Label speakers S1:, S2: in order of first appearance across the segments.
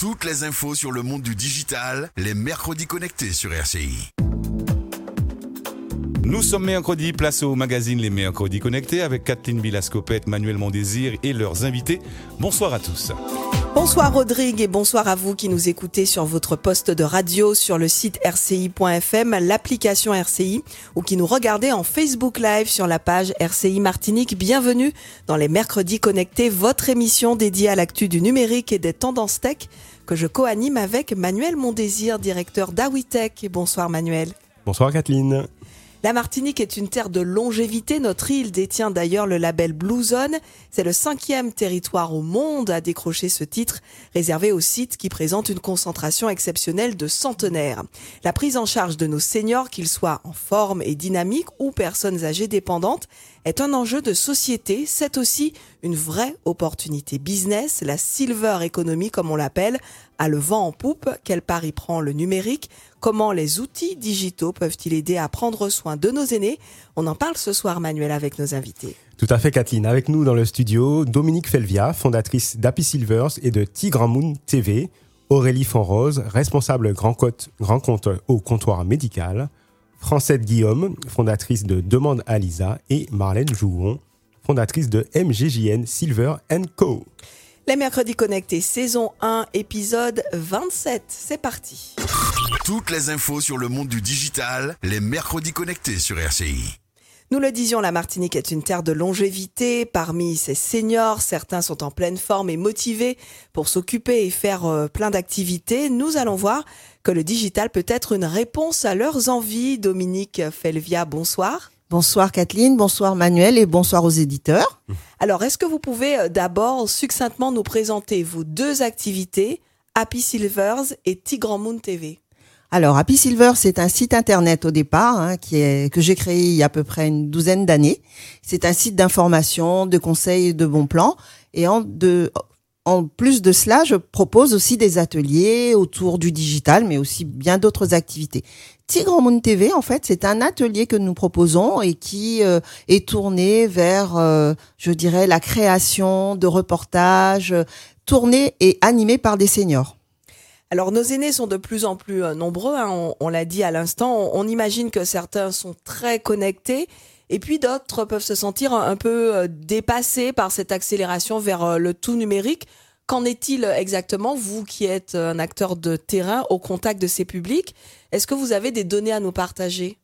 S1: Toutes les infos sur le monde du digital, les mercredis connectés sur RCI.
S2: Nous sommes mercredi, place au magazine Les Mercredis Connectés avec Kathleen Bilascopette, Manuel Mondésir et leurs invités. Bonsoir à tous.
S3: Bonsoir Rodrigue et bonsoir à vous qui nous écoutez sur votre poste de radio, sur le site rci.fm, l'application RCI ou qui nous regardez en Facebook Live sur la page RCI Martinique. Bienvenue dans les Mercredis Connectés, votre émission dédiée à l'actu du numérique et des tendances tech que je co-anime avec Manuel Mondésir, directeur d'Awitech. Bonsoir Manuel.
S4: Bonsoir Kathleen.
S3: La Martinique est une terre de longévité. Notre île détient d'ailleurs le label Blue Zone. C'est le cinquième territoire au monde à décrocher ce titre, réservé aux sites qui présentent une concentration exceptionnelle de centenaires. La prise en charge de nos seniors, qu'ils soient en forme et dynamique ou personnes âgées dépendantes, est un enjeu de société. C'est aussi une vraie opportunité business. La silver economy, comme on l'appelle, a le vent en poupe. Quel pari prend le numérique Comment les outils digitaux peuvent-ils aider à prendre soin de nos aînés On en parle ce soir, Manuel, avec nos invités.
S4: Tout à fait, Kathleen. Avec nous dans le studio, Dominique Felvia, fondatrice d'Happy Silvers et de Tigre Moon TV, Aurélie Fonrose, responsable grand, grand compte au comptoir médical, Francette Guillaume, fondatrice de Demande à Lisa, et Marlène Jouon, fondatrice de MGJN Silver Co.
S3: Les mercredis connectés, saison 1, épisode 27. C'est parti.
S1: Toutes les infos sur le monde du digital, les mercredis connectés sur RCI.
S3: Nous le disions, la Martinique est une terre de longévité. Parmi ses seniors, certains sont en pleine forme et motivés pour s'occuper et faire euh, plein d'activités. Nous allons voir que le digital peut être une réponse à leurs envies. Dominique Felvia, bonsoir.
S5: Bonsoir Kathleen, bonsoir Manuel et bonsoir aux éditeurs.
S3: Alors, est-ce que vous pouvez euh, d'abord succinctement nous présenter vos deux activités, Happy Silvers et Tigran Moon TV
S5: alors, Happy Silver, c'est un site internet au départ hein, qui est que j'ai créé il y a à peu près une douzaine d'années. C'est un site d'information, de conseils, de bons plans. Et en, de, en plus de cela, je propose aussi des ateliers autour du digital, mais aussi bien d'autres activités. Tigre Moon TV, en fait, c'est un atelier que nous proposons et qui euh, est tourné vers, euh, je dirais, la création de reportages, tournés et animés par des seniors.
S3: Alors nos aînés sont de plus en plus euh, nombreux, hein, on, l'a dit à l'instant, on, imagine que certains sont très connectés et puis d'autres peuvent se sentir un, peu euh, dépassés par cette accélération vers euh, le tout numérique. Qu'en est-il exactement, vous qui êtes un acteur de terrain au contact de ces publics? Est-ce que vous avez des données à nous partager?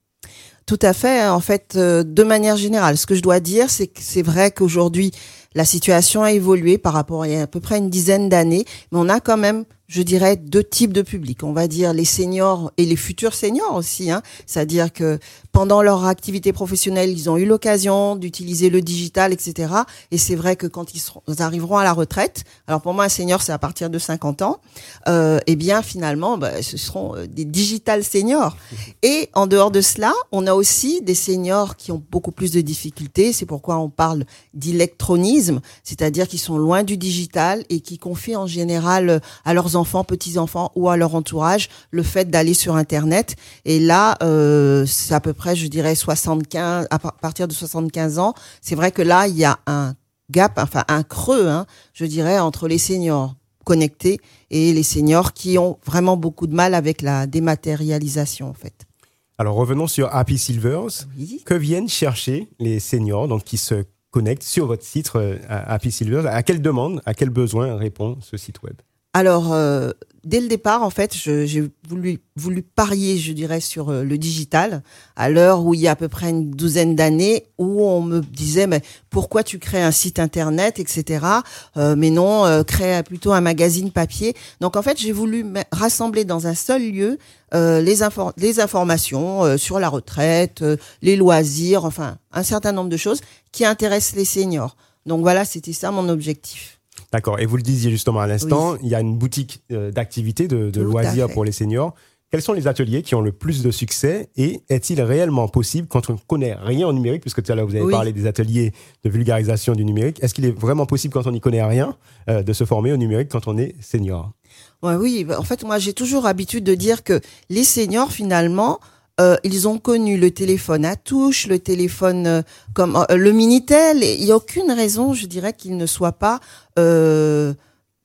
S5: Tout à fait. En fait, de manière générale, ce que je dois dire, c'est que c'est vrai qu'aujourd'hui, la situation a évolué par rapport à, à peu près une dizaine d'années, mais on a quand même je dirais, deux types de publics. On va dire les seniors et les futurs seniors aussi. Hein. C'est-à-dire que pendant leur activité professionnelle, ils ont eu l'occasion d'utiliser le digital, etc. Et c'est vrai que quand ils, arriveront à la retraite, alors pour moi, un senior, c'est à partir de 50 ans, euh, eh bien, finalement, bah, ce seront euh, des digital seniors. Et en dehors de cela, on a aussi des seniors qui ont beaucoup plus de difficultés. C'est pourquoi on parle d'électronisme, c'est-à-dire qu'ils sont loin du digital et qui confient en général à leurs enfants, petits-enfants ou à leur entourage le fait d'aller sur Internet. Et là, euh, c'est à peu près, je dirais, 75, à partir de 75 ans. C'est vrai que là, il y a un gap, enfin un creux, hein, je dirais, entre les seniors connectés et les seniors qui ont vraiment beaucoup de mal avec la dématérialisation, en fait.
S4: Alors revenons sur Happy Silvers. Que viennent chercher les seniors donc qui se connectent sur votre site euh, Happy Silvers? À quelle demande, à quel besoin répond ce site web?
S5: Alors, euh, dès le départ, en fait, j'ai voulu, voulu parier, je dirais, sur euh, le digital, à l'heure où il y a à peu près une douzaine d'années, où on me disait, mais pourquoi tu crées un site internet, etc. Euh, mais non, crée plutôt un magazine papier. Donc, en fait, j'ai voulu rassembler dans un seul lieu les, les informations sur la retraite, les loisirs, enfin, un certain nombre de choses qui intéressent les seniors. Donc voilà, c'était ça mon objectif.
S4: D'accord. Et vous le disiez justement à l'instant, il y a une boutique euh, d'activités, de, loisirs pour les seniors. Quels sont les ateliers qui ont le plus de succès et est-il réellement possible quand on ne connaît rien au numérique, puisque tout à l'heure vous avez parlé des ateliers de vulgarisation du numérique, est-ce qu'il est vraiment possible quand on n'y connaît rien euh, de se former au numérique quand on est senior?
S5: Ouais, Oui, en fait moi j'ai toujours l'habitude de dire que les seniors finalement, euh, ils ont connu le téléphone à touche, le téléphone euh, comme euh, le minitel. Il n'y a aucune raison, je dirais, qu'ils ne soient pas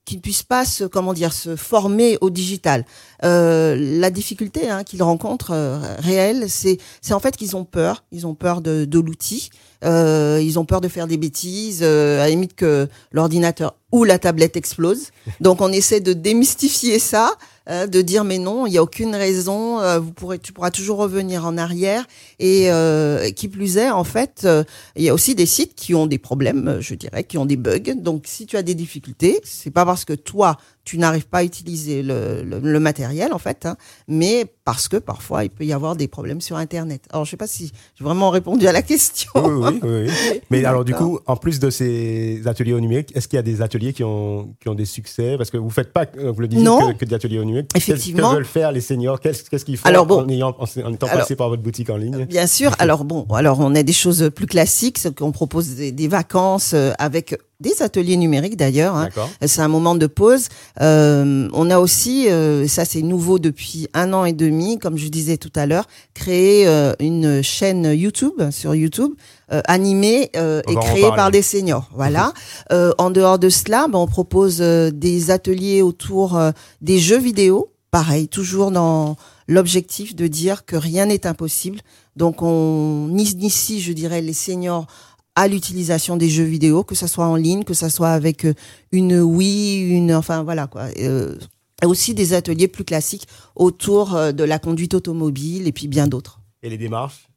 S5: qui ne puissent pas se comment dire se former au digital. Euh, la difficulté hein, qu'ils rencontrent euh, réelle, c'est c'est en fait qu'ils ont peur. Ils ont peur de, de l'outil. Euh, ils ont peur de faire des bêtises. Euh, à la limite que l'ordinateur ou la tablette explose. Donc on essaie de démystifier ça euh, de dire mais non, il n'y a aucune raison, euh, vous pourrez, tu pourras toujours revenir en arrière. Et euh, qui plus est, en fait, il y a aussi des sites qui ont des problèmes, je dirais, qui ont des bugs. Donc si tu as des difficultés, c'est pas parce que toi tu n'arrives pas à utiliser le, le, le matériel en fait, hein, mais parce que parfois il peut y avoir des problèmes sur Internet. Alors je sais pas si j'ai vraiment répondu à la question.
S4: Oui, oui, oui. Mais alors du coup, en plus de ces ateliers au numérique, est-ce qu'il y a des ateliers qui ont, qui ont des succès? Parce que vous faites pas, euh, vous le disiez, que, que des ateliers au numérique.
S5: Effectivement.
S4: Que veulent faire les seniors? Qu'est-ce qu'ils font
S5: Alors bon.
S4: en, ayant, en, en étant
S5: Alors-
S4: passés par votre boutique en ligne?
S5: Bien sûr. Alors bon, alors on a des choses plus classiques, qu'on propose des, des vacances euh, avec des ateliers numériques d'ailleurs. hein. C'est un moment de pause. Euh, on a aussi, euh, ça c'est nouveau depuis un an et demi, comme je disais tout à l'heure, créé euh, une chaîne YouTube sur YouTube euh, animée euh, et créée par des seniors. Voilà. Euh, en dehors de cela, ben, on propose euh, des ateliers autour euh, des jeux vidéo. Pareil, toujours dans l'objectif de dire que rien n'est impossible. Donc on initie, je dirais, les seniors à l'utilisation des jeux vidéo, que ça soit en ligne, que ça soit avec euh, une Wii, une, enfin voilà quoi. Euh, et aussi des ateliers plus classiques autour euh, de la conduite automobile et puis bien d'autres.
S4: Et les démarches?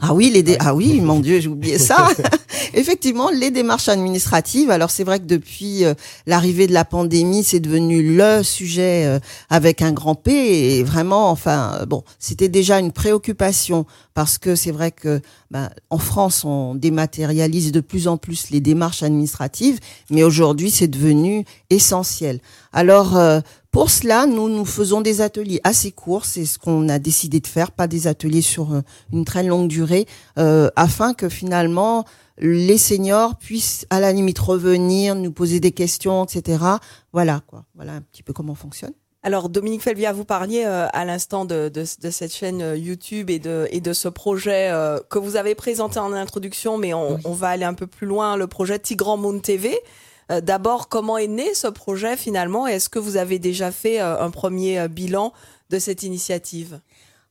S5: Ah oui, les dé-
S4: Ouais.
S5: ah oui, mon Dieu, j'ai oublié ça. Effectivement, les démarches administratives. Alors c'est vrai que depuis euh, l'arrivée de la pandémie, c'est devenu le sujet euh, avec un grand P et vraiment, enfin euh, bon, c'était déjà une préoccupation parce que c'est vrai que ben, en France, on dématérialise de plus en plus les démarches administratives, mais aujourd'hui, c'est devenu essentiel. Alors euh, pour cela, nous nous faisons des ateliers assez courts, c'est ce qu'on a décidé de faire, pas des ateliers sur euh, une très longue durée, euh, afin que finalement les seniors puissent à la limite revenir, nous poser des questions, etc. Voilà quoi, voilà un petit peu comment on fonctionne.
S3: Alors Dominique Felvia, vous parliez euh, à l'instant de, de, de cette chaîne euh, YouTube et de, et de ce projet euh, que vous avez présenté en introduction, mais on,
S5: Oui.
S3: on va aller un peu plus loin, le projet Tigran Moon TV. Euh, D'abord, comment est né ce projet finalement Est-ce que vous avez déjà fait euh, un premier euh, bilan de cette initiative?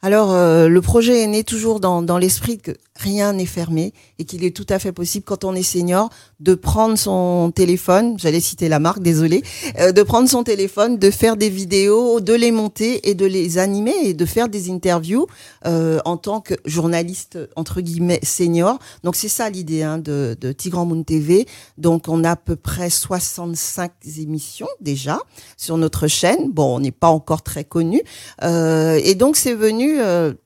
S5: Alors, le projet est né toujours dans, dans l'esprit que rien n'est fermé et qu'il est tout à fait possible, quand on est senior, de prendre son téléphone, j'allais citer la marque, désolé, euh, de prendre son téléphone, de faire des vidéos, de les monter et de les animer et de faire des interviews euh, en tant que journaliste, entre guillemets, senior. Donc, c'est ça l'idée hein, de, de Tigran Moon TV. Donc, on a à peu près 65 émissions déjà sur notre chaîne. Bon, on n'est pas encore très connu. Euh, et donc, c'est venu...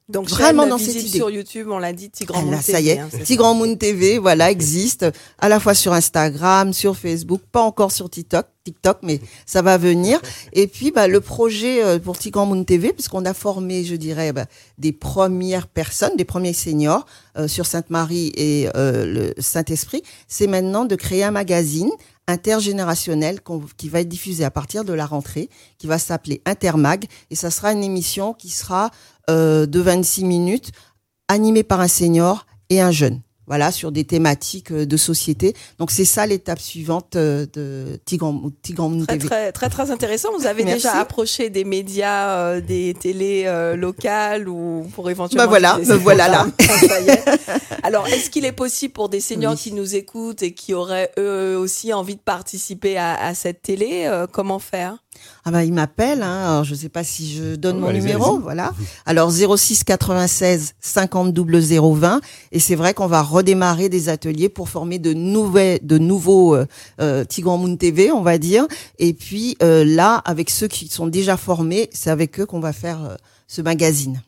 S3: Donc
S5: Vraiment dans cette idée.
S3: sur YouTube, on l'a dit, Tigran
S5: ah
S3: Moon TV.
S5: ça y est,
S3: hein.
S5: Tigran Moon TV, voilà, existe à la fois sur Instagram, sur Facebook, pas encore sur TikTok, TikTok, mais ça va venir. Et puis, bah, le projet euh, pour Tigran Moon TV, puisqu'on a formé, je dirais, bah, des premières personnes, des premiers seniors euh, sur Sainte-Marie et euh, le Saint-Esprit, c'est maintenant de créer un magazine intergénérationnel qui va être diffusé à partir de la rentrée, qui va s'appeler Intermag, et ça sera une émission qui sera euh, de 26 minutes animé par un senior et un jeune. Voilà, sur des thématiques euh, de société. Donc c'est ça l'étape suivante euh, de Tigran, Tigran
S3: Très,
S5: TV.
S3: très, très, très intéressant. Vous avez
S5: Merci.
S3: déjà approché des médias, euh, des télés euh, locales ou pour éventuellement.
S5: Bah voilà, me voilà là.
S3: Alors, est-ce qu'il est possible pour des seniors
S5: Oui.
S3: qui nous écoutent et qui auraient eux aussi envie de participer à, à cette télé, euh, comment faire?
S5: Ah bah il m'appelle, hein. Alors, je sais pas si je donne
S4: Oh,
S5: mon numéro, voilà. Alors 06 96 50 020 et c'est vrai qu'on va redémarrer des ateliers pour former de nouvelles, de nouveaux euh, euh, Tigran Moon TV, on va dire. Et puis euh, là, avec ceux qui sont déjà formés, c'est avec eux qu'on va faire euh, ce magazine.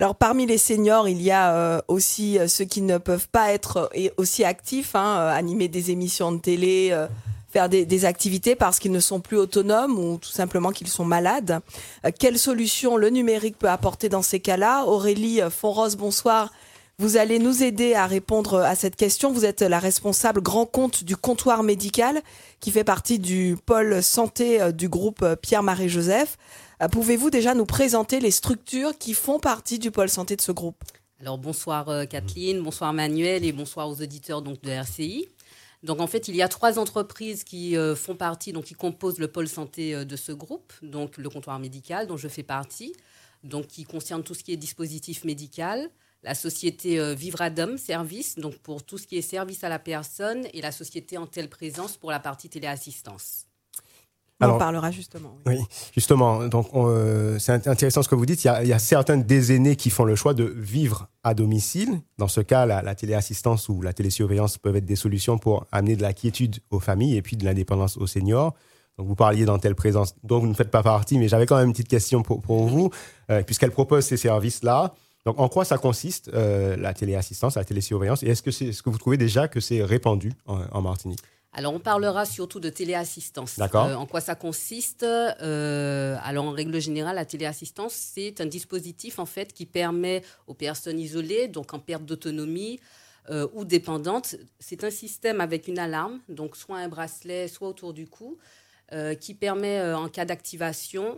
S3: Alors, parmi les seniors, il y a euh, aussi ceux qui ne peuvent pas être euh, et aussi actifs, hein, animer des émissions de télé, euh, faire des, activités parce qu'ils ne sont plus autonomes ou tout simplement qu'ils sont malades. Euh, quelle solution le numérique peut apporter dans ces cas-là? Aurélie Fonros, bonsoir. Vous allez nous aider à répondre à cette question. Vous êtes la responsable grand compte du comptoir médical qui fait partie du pôle santé euh, du groupe euh, Pierre-Marie Joseph. Euh, Pouvez-vous déjà nous présenter les structures qui font partie du pôle santé de ce groupe?
S6: Alors bonsoir Kathleen, bonsoir Manuel et bonsoir aux auditeurs donc de RCI. Donc en fait, il y a trois entreprises qui euh, font partie, donc qui composent le pôle santé euh, de ce groupe, donc le comptoir médical dont je fais partie, donc qui concerne tout ce qui est dispositif médical, la société euh, Vivradum Service, donc pour tout ce qui est service à la personne, et la société en telle présence pour la partie téléassistance.
S3: On
S4: Alors-
S3: en parlera justement. oui.
S4: Oui, justement. Donc, on, euh, c'est int- intéressant ce que vous dites. Il y, a, il y a certains des aînés qui font le choix de vivre à domicile. Dans ce cas, la, la téléassistance ou la télésurveillance peuvent être des solutions pour amener de la quiétude aux familles et puis de l'indépendance aux seniors. Donc, vous parliez dans telle présence dont vous ne faites pas partie, mais j'avais quand même une petite question pour, pour vous, euh, puisqu'elle propose ces services-là. Donc, en quoi ça consiste, euh, la téléassistance, la télésurveillance? Et est-ce que, que vous trouvez déjà que c'est répandu en, en Martinique?
S6: Alors, on parlera surtout de téléassistance.
S4: D'accord.
S6: Euh, en quoi ça consiste Euh, Alors, en règle générale, la téléassistance, c'est un dispositif en fait qui permet aux personnes isolées, donc en perte d'autonomie euh, ou dépendantes, c'est un système avec une alarme, donc soit un bracelet, soit autour du cou, qui permet, en cas d'activation,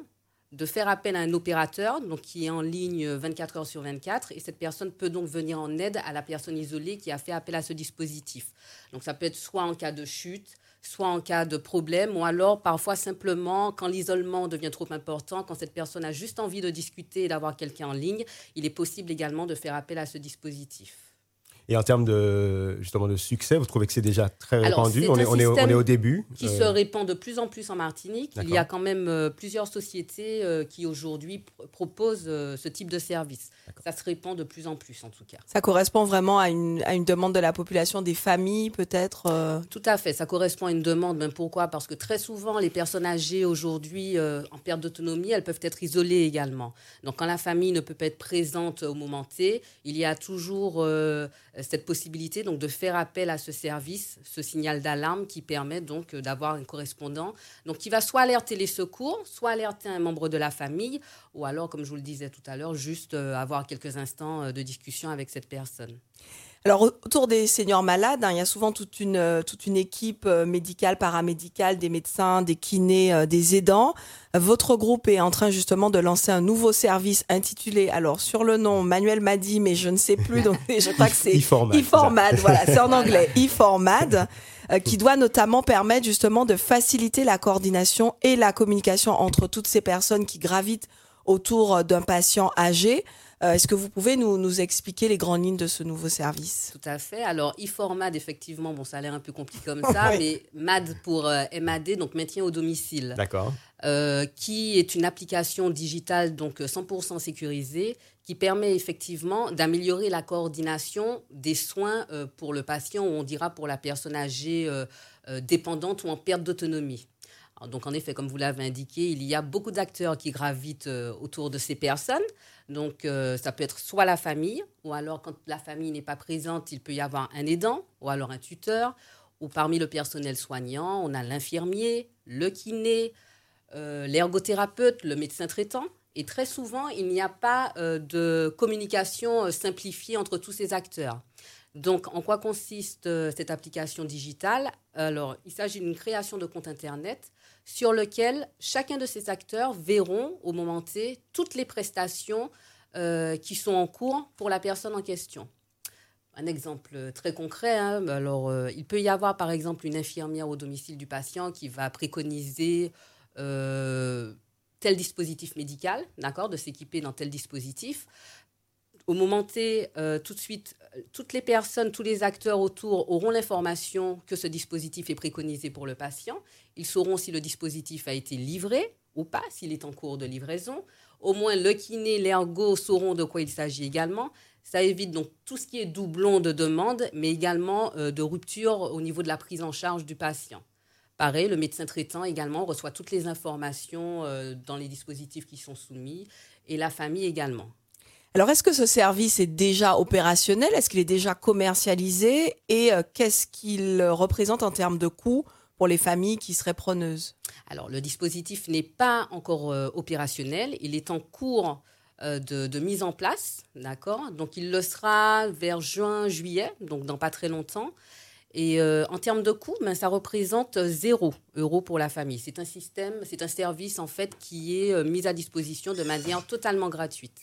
S6: de faire appel à un opérateur donc qui est en ligne 24 heures sur 24 et cette personne peut donc venir en aide à la personne isolée qui a fait appel à ce dispositif. Donc ça peut être soit en cas de chute, soit en cas de problème ou alors parfois simplement quand l'isolement devient trop important, quand cette personne a juste envie de discuter et d'avoir quelqu'un en ligne, il est possible également de faire appel à ce dispositif.
S4: Et en termes de, justement, de succès, vous trouvez que c'est déjà très
S6: Alors,
S4: répandu? on est, on, est, au- on
S6: système
S4: est au début.
S6: qui
S4: Euh,
S6: se répand de plus en plus en Martinique. Il y a quand même euh, plusieurs sociétés euh, qui aujourd'hui pr- proposent euh, ce type de service. Ça se répand de plus en plus en tout cas.
S3: Ça correspond vraiment à une, à une demande de la population, des familles peut-être. euh,
S6: Tout à fait, ça correspond à une demande. Ben pourquoi? Parce que très souvent, les personnes âgées aujourd'hui euh, en perte d'autonomie, elles peuvent être isolées également. Donc quand la famille ne peut pas être présente au moment T, il y a toujours euh, cette possibilité donc de faire appel à ce service, ce signal d'alarme qui permet donc euh, d'avoir un correspondant, donc qui va soit alerter les secours, soit alerter un membre de la famille, ou alors, comme je vous le disais tout à l'heure, juste euh, avoir quelques instants euh, de discussion avec cette personne.
S3: Alors autour des seniors malades, hein, il y a souvent toute une, euh, toute une équipe euh, médicale, paramédicale, des médecins, des kinés, euh, des aidants. Votre groupe est en train justement de lancer un nouveau service intitulé, alors sur le nom, Manuel m'a dit, mais je ne sais plus, donc je crois que c'est
S4: E-Format,
S3: e-Format, voilà, c'est en anglais, e-Format, euh, qui doit notamment permettre justement de faciliter la coordination et la communication entre toutes ces personnes qui gravitent autour d'un patient âgé. Euh, Est-ce que vous pouvez nous, nous expliquer les grandes lignes de ce nouveau service?
S6: Tout à fait. Alors, e-format, effectivement, bon, ça a l'air un peu compliqué comme ça, mais MAD pour euh, MAD, donc maintien au domicile,
S4: D'accord.
S6: euh, qui est une application digitale, donc euh, 100% sécurisée, qui permet effectivement d'améliorer la coordination des soins euh, pour le patient, ou on dira pour la personne âgée euh, euh, dépendante ou en perte d'autonomie. Donc, en effet, comme vous l'avez indiqué, il y a beaucoup d'acteurs qui gravitent euh, autour de ces personnes. Donc, euh, ça peut être soit la famille, ou alors quand la famille n'est pas présente, il peut y avoir un aidant, ou alors un tuteur, ou parmi le personnel soignant, on a l'infirmier, le kiné, euh, l'ergothérapeute, le médecin traitant. Et très souvent, il n'y a pas euh, de communication simplifiée entre tous ces acteurs. Donc, en quoi consiste cette application digitale? Alors, il s'agit d'une création de compte Internet sur lequel chacun de ces acteurs verront au moment T toutes les prestations euh, qui sont en cours pour la personne en question. Un exemple très concret, hein, alors, euh, il peut y avoir par exemple une infirmière au domicile du patient qui va préconiser euh, tel dispositif médical, d'accord, de s'équiper dans tel dispositif. Au moment T, euh, tout de suite, euh, toutes les personnes, tous les acteurs autour auront l'information que ce dispositif est préconisé pour le patient. Ils sauront si le dispositif a été livré ou pas, s'il est en cours de livraison. Au moins, le kiné, l'ergo sauront de quoi il s'agit également. Ça évite donc tout ce qui est doublon de demande, mais également euh, de rupture au niveau de la prise en charge du patient. Pareil, le médecin traitant également reçoit toutes les informations dans les dispositifs qui sont soumis et la famille également.
S3: Alors, est-ce que ce service est déjà opérationnel? Est-ce qu'il est déjà commercialisé? Et euh, qu'est-ce qu'il euh, représente en termes de coûts pour les familles qui seraient preneuses?
S6: Alors, le dispositif n'est pas encore euh, opérationnel. Il est en cours de, mise en place, d'accord? Donc, il le sera vers juin, juillet, donc dans pas très longtemps. Et en termes de coûts, ben, ça représente zéro euro pour la famille. C'est un système, c'est un service en fait qui est mis à disposition de manière totalement gratuite.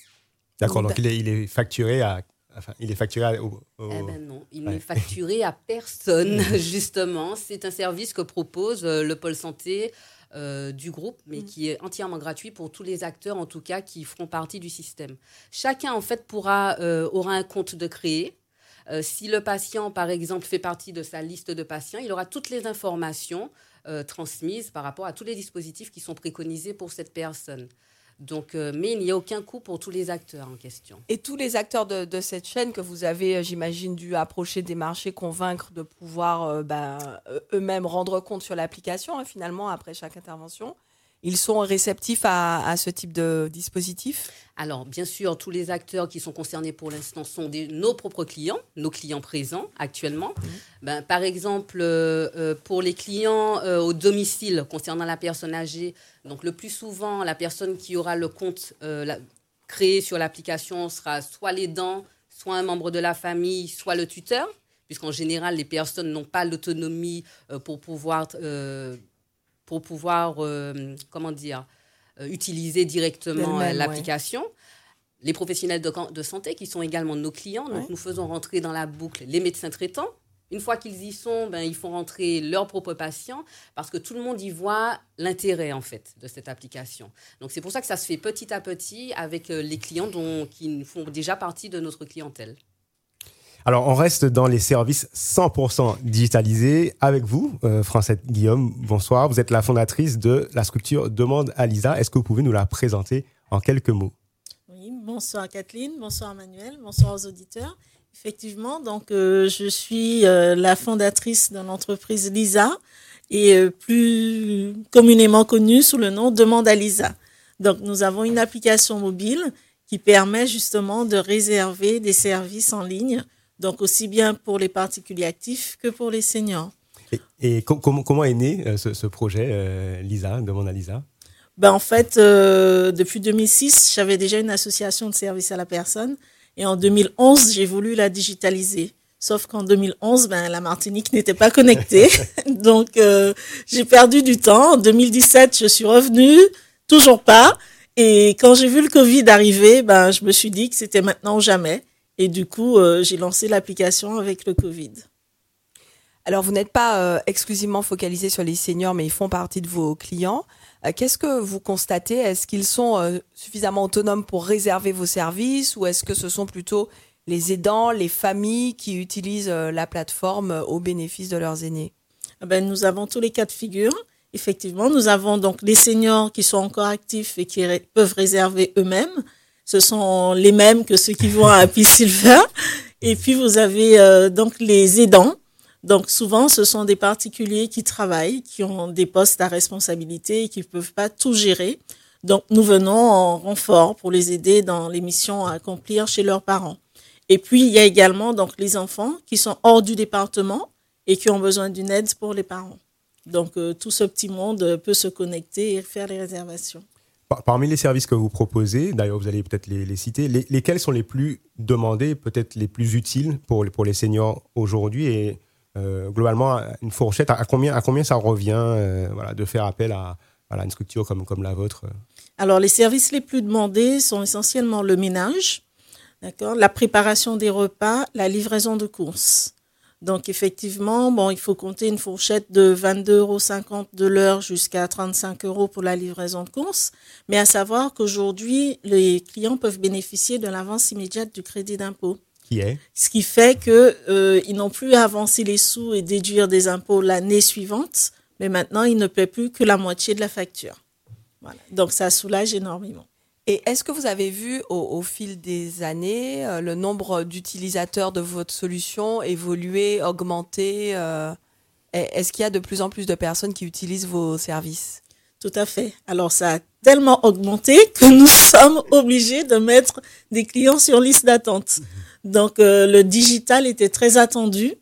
S4: D'accord, donc il est, il est facturé à, enfin, il est facturé au.
S6: Eh ben non, il n'est facturé à personne, justement. C'est un service que propose euh, le pôle santé euh, du groupe, mais mm. qui est entièrement gratuit pour tous les acteurs, en tout cas, qui feront partie du système. Chacun, en fait, pourra, euh, aura un compte de créer. si le patient, par exemple, fait partie de sa liste de patients, il aura toutes les informations transmises par rapport à tous les dispositifs qui sont préconisés pour cette personne. Donc, euh, mais il n'y a aucun coût pour tous les acteurs en question.
S3: Et tous les acteurs de, cette chaîne que vous avez, euh, j'imagine, dû approcher des marchés, convaincre de pouvoir euh, ben, eux-mêmes rendre compte sur l'application, hein, finalement, après chaque intervention, ils sont réceptifs à, ce type de dispositif?
S6: Alors, bien sûr, tous les acteurs qui sont concernés pour l'instant sont nos propres clients, nos clients présents actuellement. Mmh. Ben, par exemple, euh, euh, pour les clients euh, au domicile concernant la personne âgée, donc le plus souvent, la personne qui aura le compte créé sur l'application sera soit l'aidant, soit un membre de la famille, soit le tuteur puisqu'en général, les personnes n'ont pas l'autonomie pour pouvoir pour pouvoir, euh, comment dire, euh, utiliser directement euh, l'application. Les professionnels de, santé qui sont également nos clients. Donc, nous faisons rentrer dans la boucle les médecins traitants. Une fois qu'ils y sont, ben, ils font rentrer leurs propres patients parce que tout le monde y voit l'intérêt en fait de cette application. Donc c'est pour ça que ça se fait petit à petit avec les clients dont, qui font déjà partie de notre clientèle.
S4: Alors, on reste dans les services 100% digitalisés avec vous, euh, Francette Guillaume. Bonsoir. Vous êtes la fondatrice de la structure Demande à Lisa. Est-ce que vous pouvez nous la présenter en quelques mots?
S7: Oui, bonsoir Kathleen, bonsoir Manuel, bonsoir aux auditeurs. Effectivement, donc euh, je suis euh, la fondatrice de l'entreprise Lisa et plus communément connue sous le nom Demande à Lisa. Donc, nous avons une application mobile qui permet justement de réserver des services en ligne donc aussi bien pour les particuliers actifs que pour les seniors.
S4: Et, comment, est né euh, ce, projet, euh, Lisa, demande à Lisa?
S7: Ben, En fait, euh, depuis 2006, j'avais déjà une association de services à la personne. Et en 2011, j'ai voulu la digitaliser. Sauf qu'en 2011, ben, la Martinique n'était pas connectée. Donc, j'ai perdu du temps. En 2017, je suis revenue, toujours pas. Et quand j'ai vu le Covid arriver, ben, je me suis dit que c'était maintenant ou jamais. Et du coup, euh, j'ai lancé l'application avec le Covid.
S3: Alors, vous n'êtes pas euh, exclusivement focalisé sur les seniors, mais ils font partie de vos clients. Euh, qu'est-ce que vous constatez? Est-ce qu'ils sont suffisamment autonomes pour réserver vos services ou est-ce que ce sont plutôt les aidants, les familles qui utilisent la plateforme au bénéfice de leurs aînés?
S7: Ah ben, Nous avons tous les cas de figure. Effectivement, nous avons donc les seniors qui sont encore actifs et qui peuvent réserver eux-mêmes ce sont les mêmes que ceux qui vont à Happy. Et puis vous avez euh, donc les aidants. Donc souvent, ce sont des particuliers qui travaillent, qui ont des postes à responsabilité et qui ne peuvent pas tout gérer. Donc nous venons en renfort pour les aider dans les missions à accomplir chez leurs parents. Et puis il y a également donc les enfants qui sont hors du département et qui ont besoin d'une aide pour les parents. Donc euh, tout ce petit monde peut se connecter et faire les réservations.
S4: Parmi les services que vous proposez, d'ailleurs vous allez peut-être les, citer, lesquels sont les plus demandés, peut-être les plus utiles pour, pour les seniors aujourd'hui et euh, globalement une fourchette, à combien, à combien ça revient euh, voilà, de faire appel à une structure comme, comme la vôtre?
S7: Alors les services les plus demandés sont essentiellement le ménage, la préparation des repas, la livraison de courses. Donc effectivement, bon, il faut compter une fourchette de 22,50 euros de l'heure jusqu'à 35 euros pour la livraison de courses. Mais à savoir qu'aujourd'hui, les clients peuvent bénéficier de l'avance immédiate du crédit d'impôt.
S4: Qui est?
S7: Ce qui fait qu'ils euh, n'ont plus à avancer les sous et déduire des impôts l'année suivante, mais maintenant, ils ne paient plus que la moitié de la facture. Voilà. Donc ça soulage énormément.
S3: Et est-ce que vous avez vu au, fil des années euh, le nombre d'utilisateurs de votre solution évoluer, augmenter euh, Est-ce qu'il y a de plus en plus de personnes qui utilisent vos services?
S7: Tout à fait. Alors ça a tellement augmenté que nous sommes obligés de mettre des clients sur liste d'attente. Donc euh, le digital était très attendu.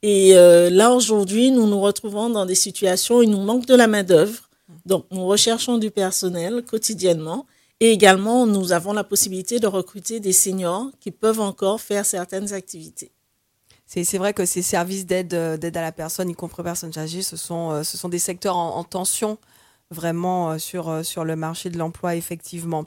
S7: Et là, aujourd'hui, nous nous retrouvons dans des situations où il nous manque de la main-d'œuvre. Donc, nous recherchons du personnel quotidiennement et également, nous avons la possibilité de recruter des seniors qui peuvent encore faire certaines activités.
S3: C'est vrai que ces services d'aide à la personne, y compris personnes âgées, ce sont, euh, ce sont des secteurs en, tension vraiment euh, euh, sur le marché de l'emploi, effectivement.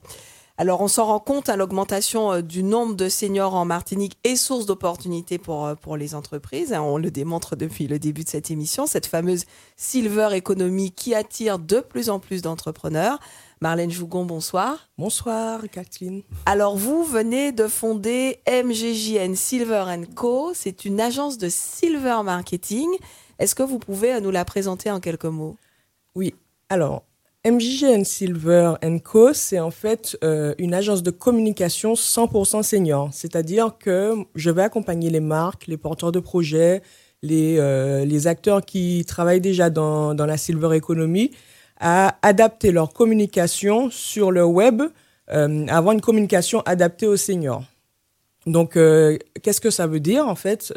S3: Alors on s'en rend compte, à hein, l'augmentation euh, du nombre de seniors en Martinique est source d'opportunités pour, euh, pour les entreprises. On le démontre depuis le début de cette émission, cette fameuse Silver Economy qui attire de plus en plus d'entrepreneurs. Marlène Jougon, bonsoir.
S8: Bonsoir, Kathleen.
S3: Alors, vous venez de fonder MGJN Silver Co. C'est une agence de silver marketing. Est-ce que vous pouvez nous la présenter en quelques mots?
S8: Oui. Alors, MJGN Silver Co, c'est en fait euh, une agence de communication 100% senior. C'est-à-dire que je vais accompagner les marques, les porteurs de projets, les, euh, les acteurs qui travaillent déjà dans, dans la Silver Economy à adapter leur communication sur le web, euh, avoir une communication adaptée aux seniors. Donc, qu'est-ce que ça veut dire en fait?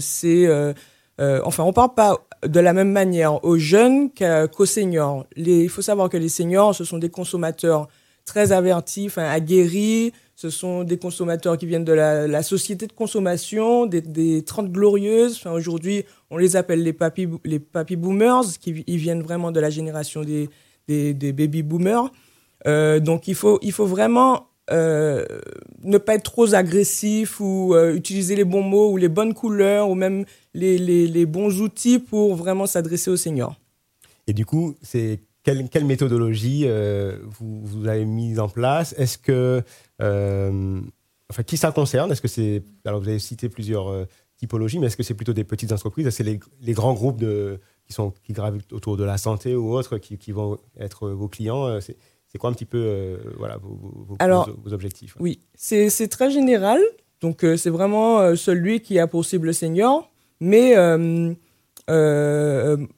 S8: C'est enfin, on parle pas de la même manière aux jeunes qu'aux seniors. il faut savoir que les seniors, ce sont des consommateurs très avertis, enfin, aguerris. Ce sont des consommateurs qui viennent de la, société de consommation, des, des 30 glorieuses. Aujourd'hui, on les appelle les papy, les papy boomers, qui viennent vraiment de la génération des, des, baby boomers. Euh, donc, il faut, il faut vraiment euh, ne pas être trop agressif ou euh, utiliser les bons mots ou les bonnes couleurs ou même les, les, bons outils pour vraiment s'adresser aux seniors.
S4: Et du coup, c'est quelle, quelle, méthodologie euh, vous, vous, avez mise en place? Est-ce que, enfin, qui ça concerne? Est-ce que c'est, alors vous avez cité plusieurs typologies, mais est-ce que c'est plutôt des petites entreprises? Est-ce que c'est les, les, grands groupes de, qui sont qui gravitent autour de la santé ou autres qui, qui vont être vos clients? C'est quoi un petit peu euh, voilà, vos, vos, objectifs?
S8: Oui, c'est très général. Donc, euh, c'est vraiment euh, celui qui a pour cible senior. Mais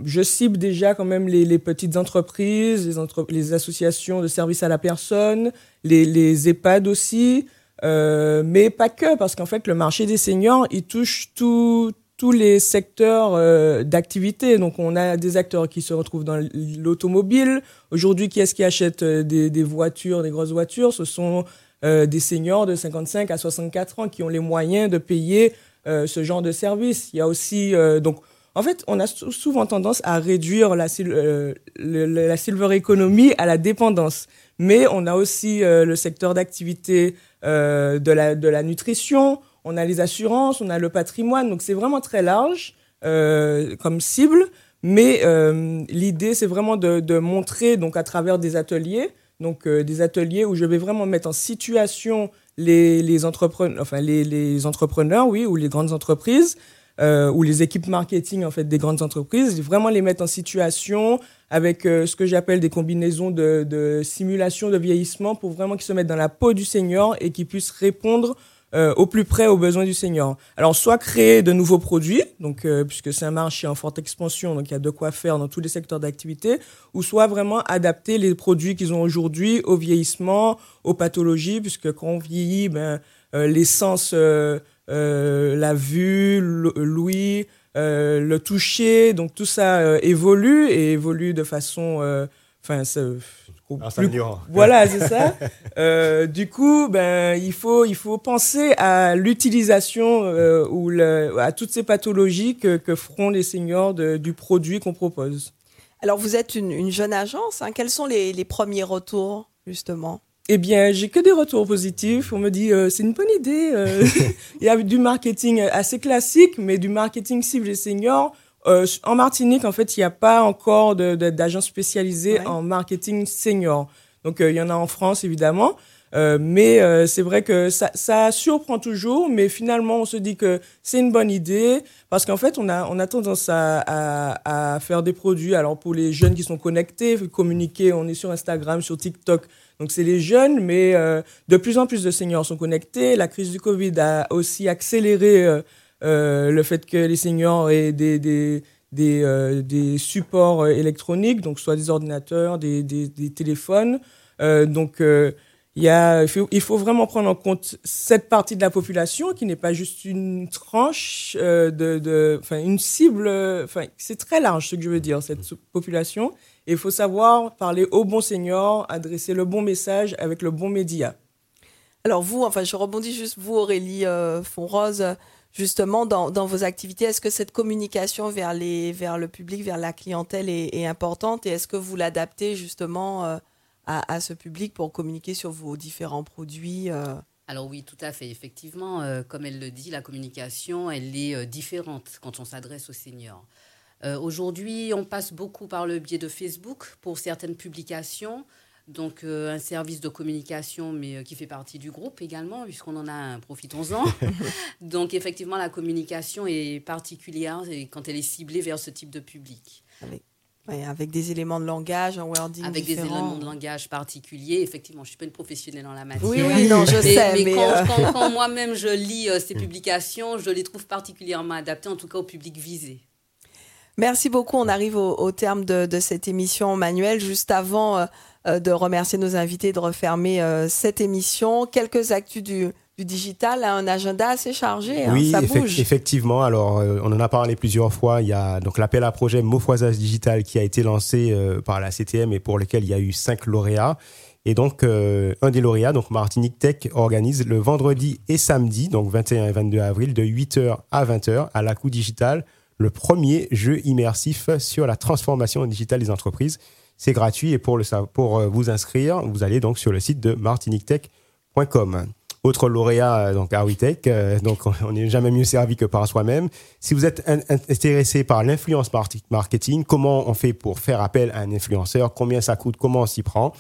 S8: je cible déjà quand même les, petites entreprises, les, associations de services à la personne, les, EHPAD aussi. mais pas que, parce qu'en fait, le marché des seniors, il touche tous les secteurs euh, d'activité. Donc, on a des acteurs qui se retrouvent dans l'automobile. Aujourd'hui, qui est-ce qui achète euh, des, des, voitures, des grosses voitures? Ce sont euh, des seniors de 55 à 64 ans qui ont les moyens de payer euh, ce genre de service. Il y a aussi donc en fait, on a souvent tendance à réduire la, la silver economy à la dépendance. Mais on a aussi le secteur d'activité de, la, de la nutrition, on a les assurances, on a le patrimoine, donc c'est vraiment très large euh, comme cible. Mais euh, l'idée, c'est vraiment de, montrer, donc à travers des ateliers, donc euh, des ateliers où je vais vraiment mettre en situation les, entrepreneurs, enfin les, entrepreneurs, oui, ou les grandes entreprises, ou les équipes marketing en fait des grandes entreprises, vraiment les mettre en situation avec ce que j'appelle des combinaisons de, de simulation de vieillissement pour vraiment qu'ils se mettent dans la peau du senior et qu'ils puissent répondre euh, au plus près aux besoins du senior. Alors, soit créer de nouveaux produits, donc euh, puisque c'est un marché en forte expansion, donc il y a de quoi faire dans tous les secteurs d'activité, ou soit vraiment adapter les produits qu'ils ont aujourd'hui au vieillissement, aux pathologies, puisque quand on vieillit, ben, euh, l'essence, la vue, l'ouïe, le toucher, donc tout ça évolue et évolue de façon, enfin, voilà, c'est ça. Euh, du coup, ben, il faut, il faut penser à l'utilisation euh, ou le, à toutes ces pathologies que, que feront les seniors de, du produit qu'on propose.
S3: Alors, vous êtes une, une jeune agence. Hein. Quels sont les, les, premiers retours, justement?
S8: Eh bien, j'ai que des retours positifs. On me dit euh, c'est une bonne idée. il y a du marketing assez classique, mais du marketing cible et seniors euh, en Martinique, en fait, il n'y a pas encore d'agence spécialisée en marketing senior. Donc, euh, il y en a en France, évidemment. Euh, mais c'est vrai que ça, ça, surprend toujours, mais finalement on se dit que c'est une bonne idée parce qu'en fait on a on a tendance à, à, à, faire des produits. Alors pour les jeunes qui sont connectés, communiquer, on est sur Instagram, sur TikTok, donc c'est les jeunes, mais de plus en plus de seniors sont connectés. La crise du Covid a aussi accéléré euh, le fait que les seniors aient des, des, euh, supports euh, électroniques, donc soit des ordinateurs, des, des, téléphones. donc il, y a, il faut, vraiment prendre en compte cette partie de la population qui n'est pas juste une tranche de, enfin une cible, c'est très large ce que je veux dire cette population. Et il faut savoir parler au bon senior, adresser le bon message avec le bon média.
S3: Alors vous, enfin je rebondis juste vous Aurélie Fonrose, justement dans, vos activités Est-ce que cette communication vers, le public, vers la clientèle est, importante et est-ce que vous l'adaptez justement euh, à, ce public pour communiquer sur vos différents produits
S6: alors oui, tout à fait. Effectivement, comme elle le dit, la communication, elle est différente quand on s'adresse aux seniors. Aujourd'hui, on passe beaucoup par le biais de Facebook pour certaines publications donc euh, un service de communication, mais euh, qui fait partie du groupe également, puisqu'on en a un, profitons-en. donc effectivement, la communication est particulière quand elle est ciblée vers ce type de public.
S3: Avec, avec des éléments de langage, un wording
S6: Avec des éléments de langage particuliers. Effectivement, je ne suis pas une professionnelle en la matière.
S3: Oui, oui, non, je sais.
S6: Mais, quand, euh, quand moi-même je lis ces publications, je les trouve particulièrement adaptées, en tout cas au public visé.
S3: Merci beaucoup. On arrive au, terme de, cette émission, Manuel. Juste avant de remercier nos invités, de refermer euh, cette émission, quelques actus du, digital, un agenda assez chargé. Hein,
S4: oui, effectivement. Alors, on en a parlé plusieurs fois. Il y a donc l'appel à projet Mofoisage digital qui a été lancé par la CTM et pour lequel il y a eu cinq lauréats. Et donc, un des lauréats, donc Martinique Tech, organise le vendredi et samedi, donc 21 et 22 avril, de 8h à 20h à la coup digital le premier jeu immersif sur la transformation digitale des entreprises. C'est gratuit et pour, euh, vous inscrire, vous allez donc sur le site de martiniquetech.com. Autre lauréat, euh, donc Arwitech, euh, donc on n'est jamais mieux servi que par soi-même. Si vous êtes intéressé par l'influence marketing, comment on fait pour faire appel à un influenceur, combien ça coûte, comment on s'y prend,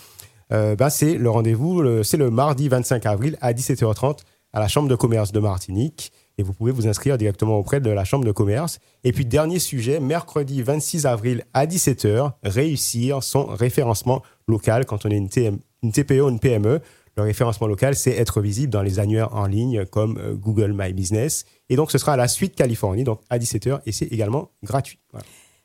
S4: ben c'est le rendez-vous, c'est le mardi 25 avril à 17h30 à la Chambre de commerce de Martinique et vous pouvez vous inscrire directement auprès de la Chambre de commerce. Et puis, dernier sujet, mercredi 26 avril à 17h, réussir son référencement local quand on est une, une TPE ou une PME. Le référencement local, c'est être visible dans les annuaires en ligne comme euh, Google My Business. Et donc, ce sera à la suite Californie, donc à 17h, et c'est également gratuit.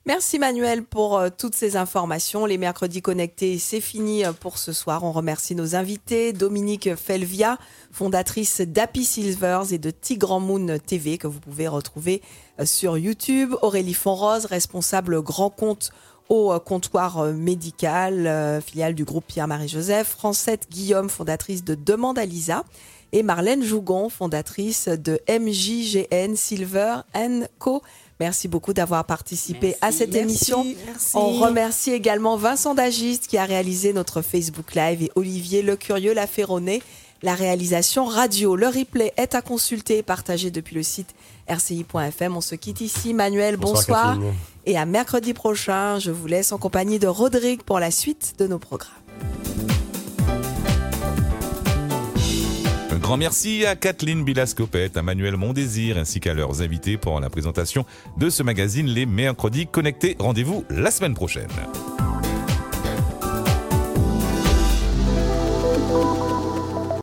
S3: Merci Manuel pour euh, toutes ces informations. Les mercredis connectés, c'est fini euh, pour ce soir. On remercie nos invités, Dominique Felvia, fondatrice d'Happy Silvers et de Tigran Moon TV que vous pouvez retrouver euh, sur YouTube, Aurélie Fonrose, responsable grand compte au comptoir médical, filiale du groupe Pierre-Marie Joseph, Francette Guillaume, fondatrice de Demande à Lisa, et Marlène Jougon, fondatrice de MJGN Silver Co. Merci beaucoup d'avoir participé à cette émission. On remercie également Vincent Dagiste qui a réalisé notre Facebook Live et Olivier Lecurieux l'a Ferronné. La réalisation radio, le replay est à consulter et partager depuis le site rci.fm. On se quitte ici. Manuel, bonsoir. Et à mercredi prochain, je vous laisse en compagnie de Rodrigue pour la suite de nos programmes.
S2: Grand merci à Kathleen Bilascopette, à Manuel Mondésir ainsi qu'à leurs invités pour la présentation de ce magazine Les Mercredis Connectés. Rendez-vous la semaine prochaine.